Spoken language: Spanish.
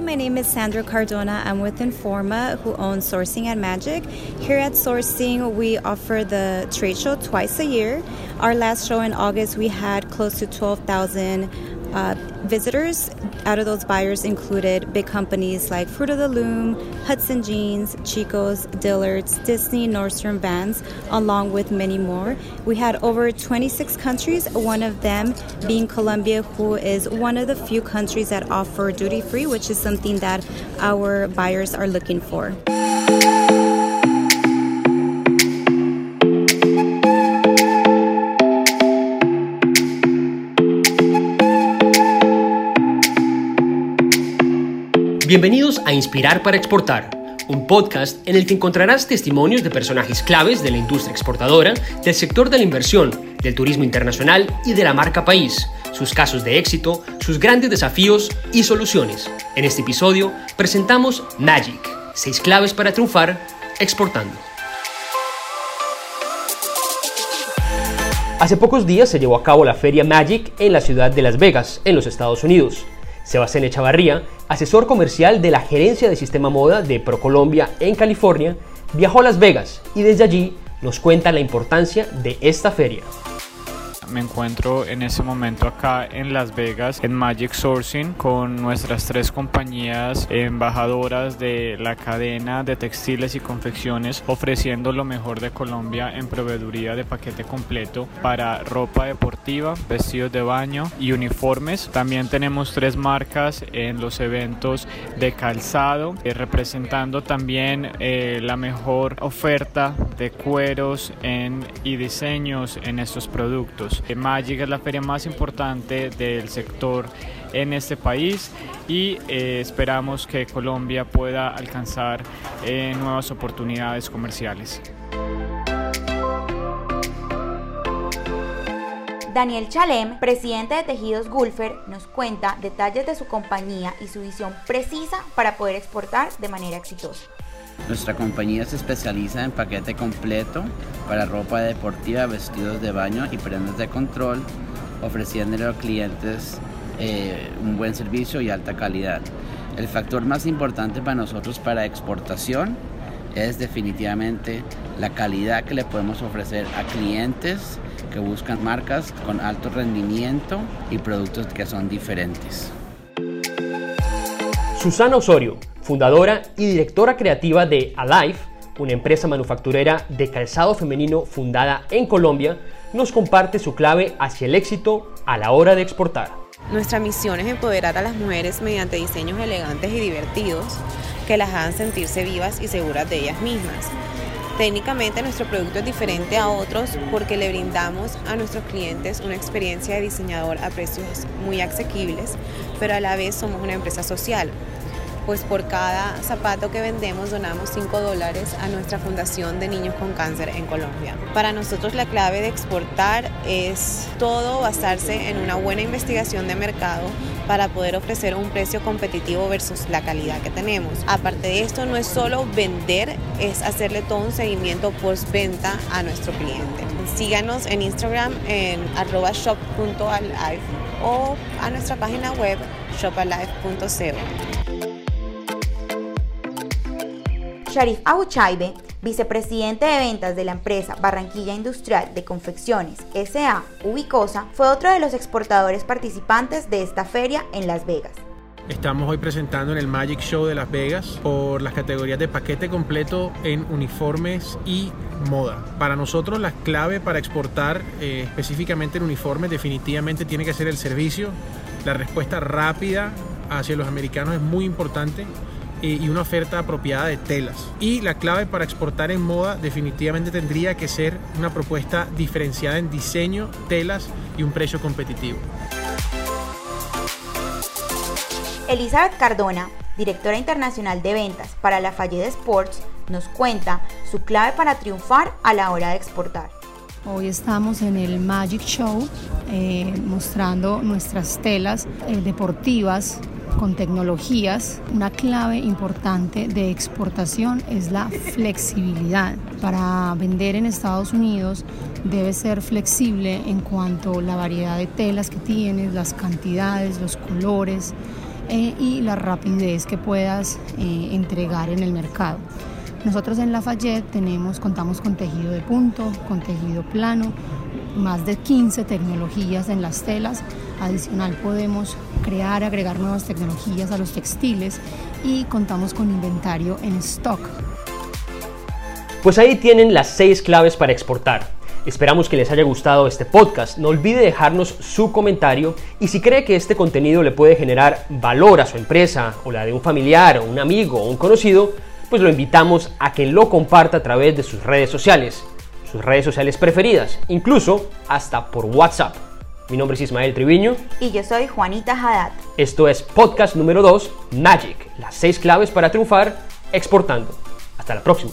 Hi, my name is Sandra Cardona. I'm with Informa, who owns Sourcing and Magic. Here at Sourcing, we offer the trade show twice a year. Our last show in August, we had close to 12,000 uh, visitors. Out of those buyers included big companies like Fruit of the Loom, Hudson Jeans, Chico's, Dillard's, Disney, Nordstrom Vans, along with many more. We had over 26 countries, one of them being Colombia, who is one of the few countries that offer duty free, which is something that our buyers are looking for. Bienvenidos a Inspirar para Exportar, un podcast en el que encontrarás testimonios de personajes claves de la industria exportadora, del sector de la inversión, del turismo internacional y de la marca país, sus casos de éxito, sus grandes desafíos y soluciones. En este episodio presentamos Magic, seis claves para triunfar exportando. Hace pocos días se llevó a cabo la feria Magic en la ciudad de Las Vegas, en los Estados Unidos. Sebastián Echavarría, asesor comercial de la gerencia de sistema moda de ProColombia en California, viajó a Las Vegas y desde allí nos cuenta la importancia de esta feria. Me encuentro en este momento acá en Las Vegas en Magic Sourcing con nuestras tres compañías embajadoras de la cadena de textiles y confecciones ofreciendo lo mejor de Colombia en proveeduría de paquete completo para ropa deportiva, vestidos de baño y uniformes. También tenemos tres marcas en los eventos de calzado eh, representando también eh, la mejor oferta de cueros y diseños en estos productos. Magic es la feria más importante del sector en este país y eh, esperamos que Colombia pueda alcanzar eh, nuevas oportunidades comerciales. Daniel Chalem, presidente de Tejidos Gulfer, nos cuenta detalles de su compañía y su visión precisa para poder exportar de manera exitosa. Nuestra compañía se especializa en paquete completo para ropa deportiva, vestidos de baño y prendas de control, ofreciéndole a los clientes eh, un buen servicio y alta calidad. El factor más importante para nosotros para exportación es definitivamente la calidad que le podemos ofrecer a clientes que buscan marcas con alto rendimiento y productos que son diferentes. Susana Osorio, fundadora y directora creativa de Alive, una empresa manufacturera de calzado femenino fundada en Colombia, nos comparte su clave hacia el éxito a la hora de exportar. Nuestra misión es empoderar a las mujeres mediante diseños elegantes y divertidos que las hagan sentirse vivas y seguras de ellas mismas. Técnicamente nuestro producto es diferente a otros porque le brindamos a nuestros clientes una experiencia de diseñador a precios muy asequibles, pero a la vez somos una empresa social pues por cada zapato que vendemos donamos 5 dólares a nuestra Fundación de Niños con Cáncer en Colombia. Para nosotros la clave de exportar es todo basarse en una buena investigación de mercado para poder ofrecer un precio competitivo versus la calidad que tenemos. Aparte de esto, no es solo vender, es hacerle todo un seguimiento postventa a nuestro cliente. Síganos en Instagram en arroba shop.alive o a nuestra página web shopalive.co. Sharif Abuchaibe, vicepresidente de ventas de la empresa Barranquilla Industrial de Confecciones SA Ubicosa, fue otro de los exportadores participantes de esta feria en Las Vegas. Estamos hoy presentando en el Magic Show de Las Vegas por las categorías de paquete completo en uniformes y moda. Para nosotros la clave para exportar eh, específicamente en uniformes definitivamente tiene que ser el servicio. La respuesta rápida hacia los americanos es muy importante y una oferta apropiada de telas. Y la clave para exportar en moda definitivamente tendría que ser una propuesta diferenciada en diseño, telas y un precio competitivo. Elizabeth Cardona, directora internacional de ventas para la Fayette Sports, nos cuenta su clave para triunfar a la hora de exportar. Hoy estamos en el Magic Show eh, mostrando nuestras telas eh, deportivas con tecnologías. Una clave importante de exportación es la flexibilidad. Para vender en Estados Unidos debe ser flexible en cuanto a la variedad de telas que tienes, las cantidades, los colores eh, y la rapidez que puedas eh, entregar en el mercado. Nosotros en Lafayette tenemos, contamos con tejido de punto, con tejido plano, más de 15 tecnologías en las telas. Adicional podemos crear, agregar nuevas tecnologías a los textiles y contamos con inventario en stock. Pues ahí tienen las seis claves para exportar. Esperamos que les haya gustado este podcast. No olvide dejarnos su comentario y si cree que este contenido le puede generar valor a su empresa o la de un familiar o un amigo o un conocido, pues lo invitamos a que lo comparta a través de sus redes sociales, sus redes sociales preferidas, incluso hasta por WhatsApp. Mi nombre es Ismael Triviño. Y yo soy Juanita Haddad. Esto es podcast número 2, Magic, las seis claves para triunfar exportando. Hasta la próxima.